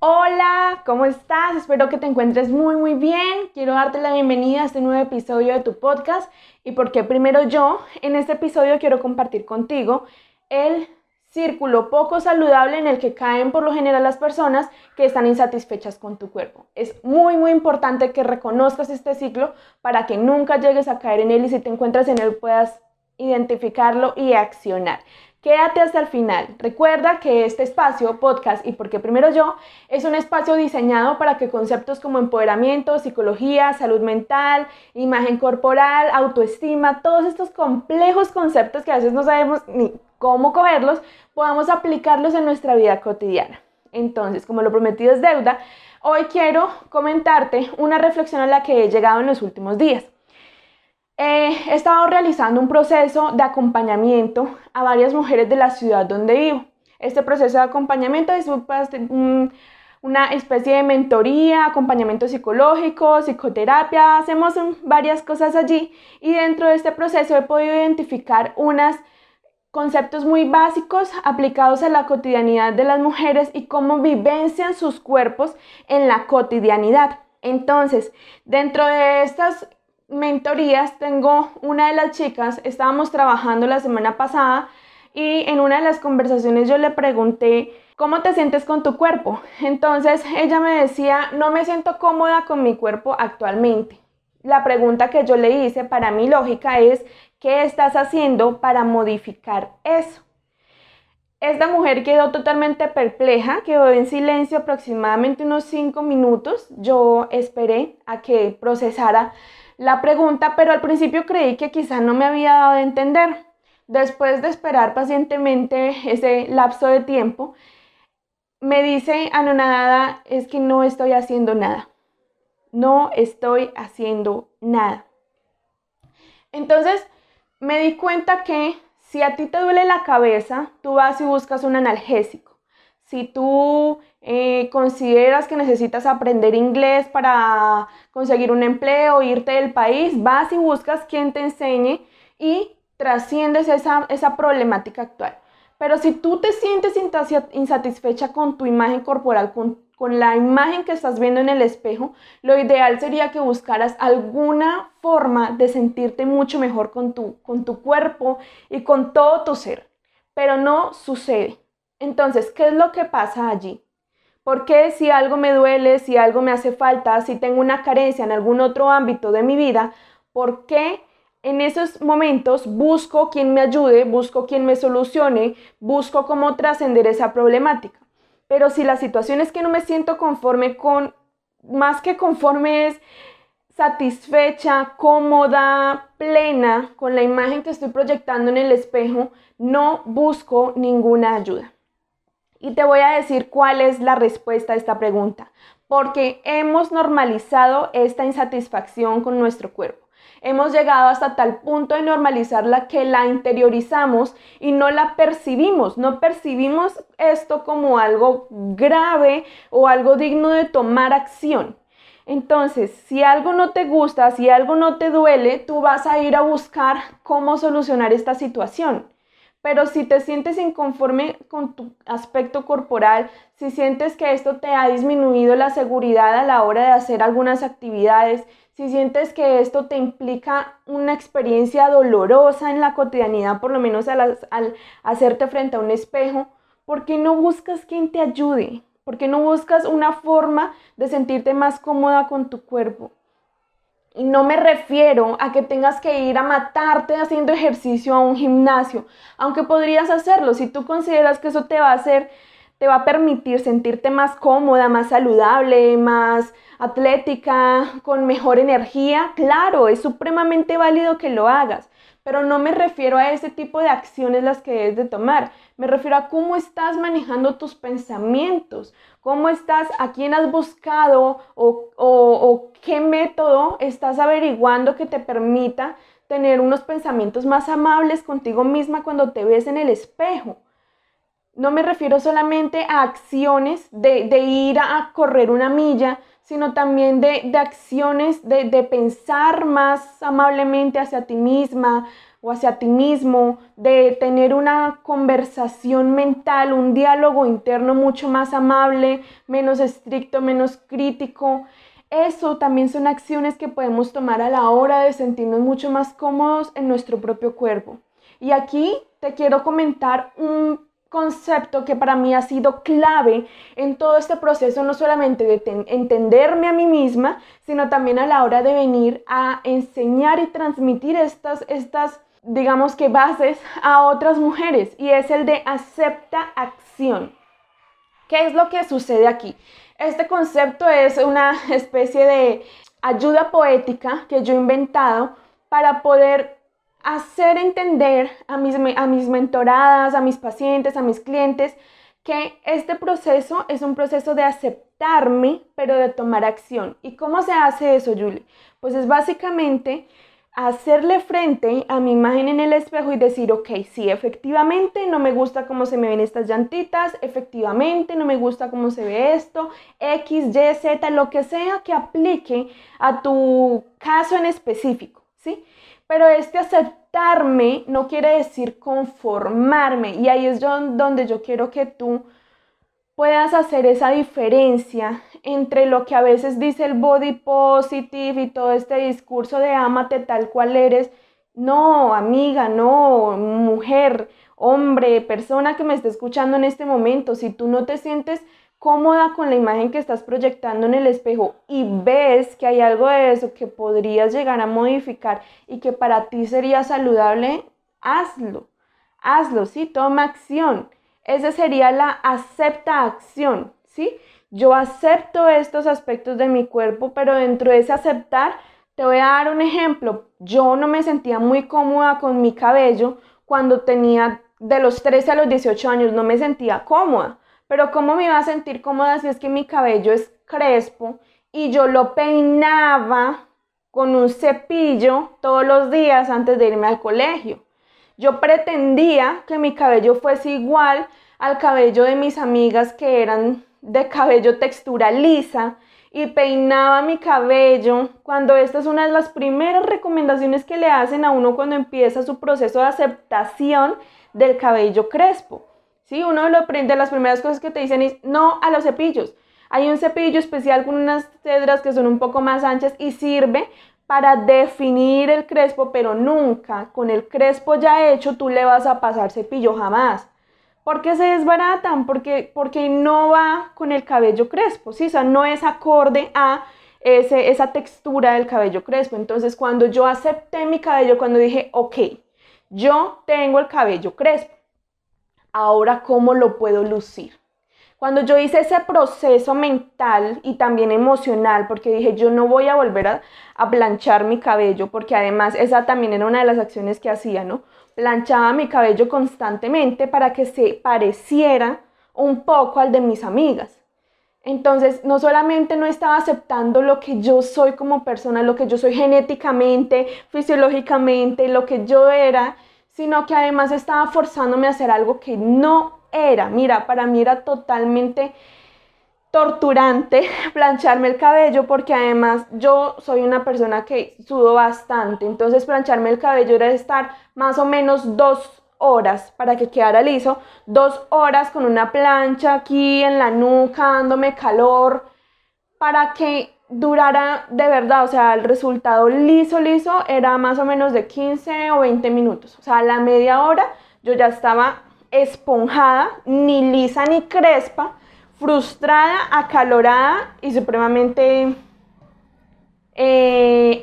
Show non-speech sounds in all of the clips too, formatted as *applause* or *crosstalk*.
Hola, ¿cómo estás? Espero que te encuentres muy muy bien. Quiero darte la bienvenida a este nuevo episodio de tu podcast y porque primero yo, en este episodio quiero compartir contigo el círculo poco saludable en el que caen por lo general las personas que están insatisfechas con tu cuerpo. Es muy muy importante que reconozcas este ciclo para que nunca llegues a caer en él y si te encuentras en él puedas identificarlo y accionar. Quédate hasta el final. Recuerda que este espacio, podcast y porque primero yo, es un espacio diseñado para que conceptos como empoderamiento, psicología, salud mental, imagen corporal, autoestima, todos estos complejos conceptos que a veces no sabemos ni cómo cogerlos, podamos aplicarlos en nuestra vida cotidiana. Entonces, como lo prometido es deuda, hoy quiero comentarte una reflexión a la que he llegado en los últimos días. He estado realizando un proceso de acompañamiento a varias mujeres de la ciudad donde vivo. Este proceso de acompañamiento es una especie de mentoría, acompañamiento psicológico, psicoterapia, hacemos varias cosas allí y dentro de este proceso he podido identificar unas conceptos muy básicos aplicados a la cotidianidad de las mujeres y cómo vivencian sus cuerpos en la cotidianidad. Entonces, dentro de estas mentorías tengo una de las chicas, estábamos trabajando la semana pasada y en una de las conversaciones yo le pregunté, ¿cómo te sientes con tu cuerpo? Entonces ella me decía, no me siento cómoda con mi cuerpo actualmente. La pregunta que yo le hice para mi lógica es, ¿Qué estás haciendo para modificar eso? Esta mujer quedó totalmente perpleja, quedó en silencio aproximadamente unos cinco minutos. Yo esperé a que procesara la pregunta, pero al principio creí que quizá no me había dado a entender. Después de esperar pacientemente ese lapso de tiempo, me dice anonadada, es que no estoy haciendo nada. No estoy haciendo nada. Entonces, me di cuenta que si a ti te duele la cabeza, tú vas y buscas un analgésico. Si tú eh, consideras que necesitas aprender inglés para conseguir un empleo, irte del país, vas y buscas quien te enseñe y trasciendes esa, esa problemática actual. Pero si tú te sientes insatisfecha con tu imagen corporal, con con la imagen que estás viendo en el espejo, lo ideal sería que buscaras alguna forma de sentirte mucho mejor con tu, con tu cuerpo y con todo tu ser. Pero no sucede. Entonces, ¿qué es lo que pasa allí? ¿Por qué si algo me duele, si algo me hace falta, si tengo una carencia en algún otro ámbito de mi vida, por qué en esos momentos busco quien me ayude, busco quien me solucione, busco cómo trascender esa problemática? Pero si la situación es que no me siento conforme con, más que conforme es satisfecha, cómoda, plena con la imagen que estoy proyectando en el espejo, no busco ninguna ayuda. Y te voy a decir cuál es la respuesta a esta pregunta, porque hemos normalizado esta insatisfacción con nuestro cuerpo. Hemos llegado hasta tal punto de normalizarla que la interiorizamos y no la percibimos. No percibimos esto como algo grave o algo digno de tomar acción. Entonces, si algo no te gusta, si algo no te duele, tú vas a ir a buscar cómo solucionar esta situación. Pero si te sientes inconforme con tu aspecto corporal, si sientes que esto te ha disminuido la seguridad a la hora de hacer algunas actividades, si sientes que esto te implica una experiencia dolorosa en la cotidianidad, por lo menos al, hacerte frente a un espejo, ¿por qué no buscas quien te ayude? ¿Por qué no buscas una forma de sentirte más cómoda con tu cuerpo? Y no me refiero a que tengas que ir a matarte haciendo ejercicio a un gimnasio, aunque podrías hacerlo. Si tú consideras que eso te va a hacer, te va a permitir sentirte más cómoda, más saludable, más atlética, con mejor energía, claro, es supremamente válido que lo hagas, pero no me refiero a ese tipo de acciones las que debes de tomar, me refiero a cómo estás manejando tus pensamientos, cómo estás, a quién has buscado o, o qué método estás averiguando que te permita tener unos pensamientos más amables contigo misma cuando te ves en el espejo. No me refiero solamente a acciones de, de ir a correr una milla, sino también de, acciones de, de pensar más amablemente hacia ti misma o hacia ti mismo, de tener una conversación mental, un diálogo interno mucho más amable, menos estricto, menos crítico. Eso también son acciones que podemos tomar a la hora de sentirnos mucho más cómodos en nuestro propio cuerpo. Y aquí te quiero comentar un concepto que para mí ha sido clave en todo este proceso, no solamente de entenderme a mí misma, sino también a la hora de venir a enseñar y transmitir estas, estas, digamos que bases a otras mujeres, y es el de acepta acción. ¿Qué es lo que sucede aquí? Este concepto es una especie de ayuda poética que yo he inventado para poder hacer entender a mis, a mis mentoradas, a mis pacientes, a mis clientes, que este proceso es un proceso de aceptarme, pero de tomar acción. ¿Y cómo se hace eso, Julie? Pues es básicamente hacerle frente a mi imagen en el espejo y decir, ok, sí, efectivamente no me gusta cómo se me ven estas llantitas, efectivamente no me gusta cómo se ve esto, X, Y, Z, lo que sea que aplique a tu caso en específico, ¿sí? Pero este aceptarme no quiere decir conformarme. Y ahí es donde yo quiero que tú puedas hacer esa diferencia entre lo que a veces dice el body positive y todo este discurso de ámate tal cual eres. No, amiga, no, mujer, hombre, persona que me esté escuchando en este momento, si tú no te sientes cómoda con la imagen que estás proyectando en el espejo y ves que hay algo de eso que podrías llegar a modificar y que para ti sería saludable, hazlo. Hazlo, ¿sí? Toma acción. Esa sería la acepta acción, ¿sí? Yo acepto estos aspectos de mi cuerpo, pero dentro de ese aceptar, te voy a dar un ejemplo. Yo no me sentía muy cómoda con mi cabello cuando tenía de los 13 a los 18 años, no me sentía cómoda pero ¿cómo me iba a sentir cómoda si es que mi cabello es crespo y yo lo peinaba con un cepillo todos los días antes de irme al colegio? Yo pretendía que mi cabello fuese igual al cabello de mis amigas que eran de cabello textura lisa y peinaba mi cabello cuando esta es una de las primeras recomendaciones que le hacen a uno cuando empieza su proceso de aceptación del cabello crespo. ¿Sí? Uno de, de las primeras cosas que te dicen es no a los cepillos. Hay un cepillo especial con unas cedras que son un poco más anchas y sirve para definir el crespo, pero nunca con el crespo ya hecho tú le vas a pasar cepillo jamás. ¿Por qué se desbaratan? Porque, porque no va con el cabello crespo, ¿sí? O sea, no es acorde a ese, esa textura del cabello crespo. Entonces, cuando yo acepté mi cabello, cuando dije, ok, yo tengo el cabello crespo, ahora cómo lo puedo lucir. Cuando yo hice ese proceso mental y también emocional, porque dije, yo no voy a volver a, a, planchar mi cabello, porque además esa también era una de las acciones que hacía, ¿no? Planchaba mi cabello constantemente para que se pareciera un poco al de mis amigas. Entonces, no solamente no estaba aceptando lo que yo soy como persona, lo que yo soy genéticamente, fisiológicamente, lo que yo era, sino que además estaba forzándome a hacer algo que no era. Mira, para mí era totalmente torturante *laughs* plancharme el cabello porque además yo soy una persona que sudo bastante, entonces plancharme el cabello era estar más o menos dos horas para que quedara liso, dos horas con una plancha aquí en la nuca dándome calor para que durara de verdad, o sea, el resultado liso, liso era más o menos de 15 o 20 minutos. O sea, a la media hora yo ya estaba esponjada, ni lisa ni crespa, frustrada, acalorada y supremamente, eh,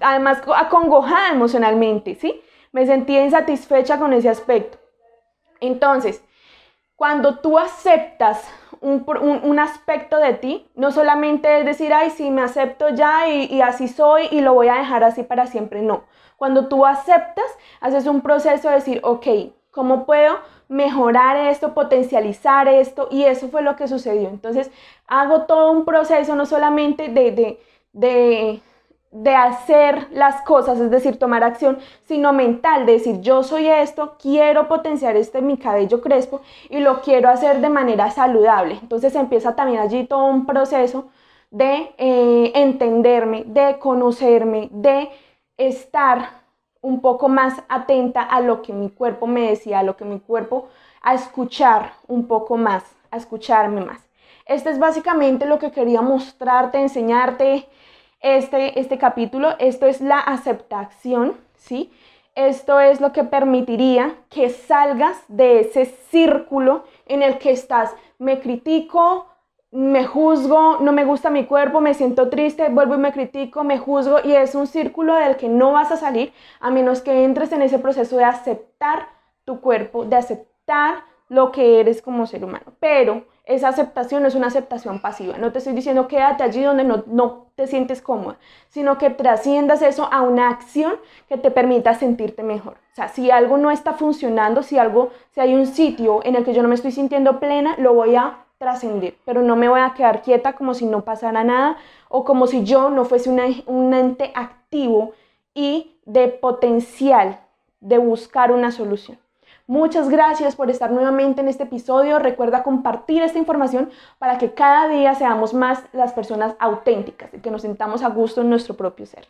además acongojada emocionalmente, ¿sí? Me sentía insatisfecha con ese aspecto. Entonces, cuando tú aceptas un, aspecto de ti, no solamente es decir, ay, sí, me acepto ya y, así soy y lo voy a dejar así para siempre, no. Cuando tú aceptas, haces un proceso de decir, ok, ¿cómo puedo mejorar esto, potencializar esto? Y eso fue lo que sucedió. Entonces, hago todo un proceso, no solamente de, de de hacer las cosas, es decir, tomar acción, sino mental, de decir, yo soy esto, quiero potenciar este mi cabello crespo y lo quiero hacer de manera saludable. Entonces empieza también allí todo un proceso de eh, entenderme, de conocerme, de estar un poco más atenta a lo que mi cuerpo me decía, a lo que mi cuerpo, a escuchar un poco más, a escucharme más. Este es básicamente lo que quería mostrarte, enseñarte este, este capítulo. Esto es la aceptación, ¿sí? Esto es lo que permitiría que salgas de ese círculo en el que estás. Me critico, me juzgo, no me gusta mi cuerpo, me siento triste, vuelvo y me critico, me juzgo y es un círculo del que no vas a salir a menos que entres en ese proceso de aceptar tu cuerpo, de aceptar lo que eres como ser humano. Pero esa aceptación es una aceptación pasiva. No te estoy diciendo quédate allí donde no, no te sientes cómoda, sino que trasciendas eso a una acción que te permita sentirte mejor. O sea, si algo no está funcionando, si algo, si hay un sitio en el que yo no me estoy sintiendo plena, lo voy a trascender, pero no me voy a quedar quieta como si no pasara nada o como si yo no fuese un ente activo y de potencial de buscar una solución. Muchas gracias por estar nuevamente en este episodio. Recuerda compartir esta información para que cada día seamos más las personas auténticas y que nos sintamos a gusto en nuestro propio ser.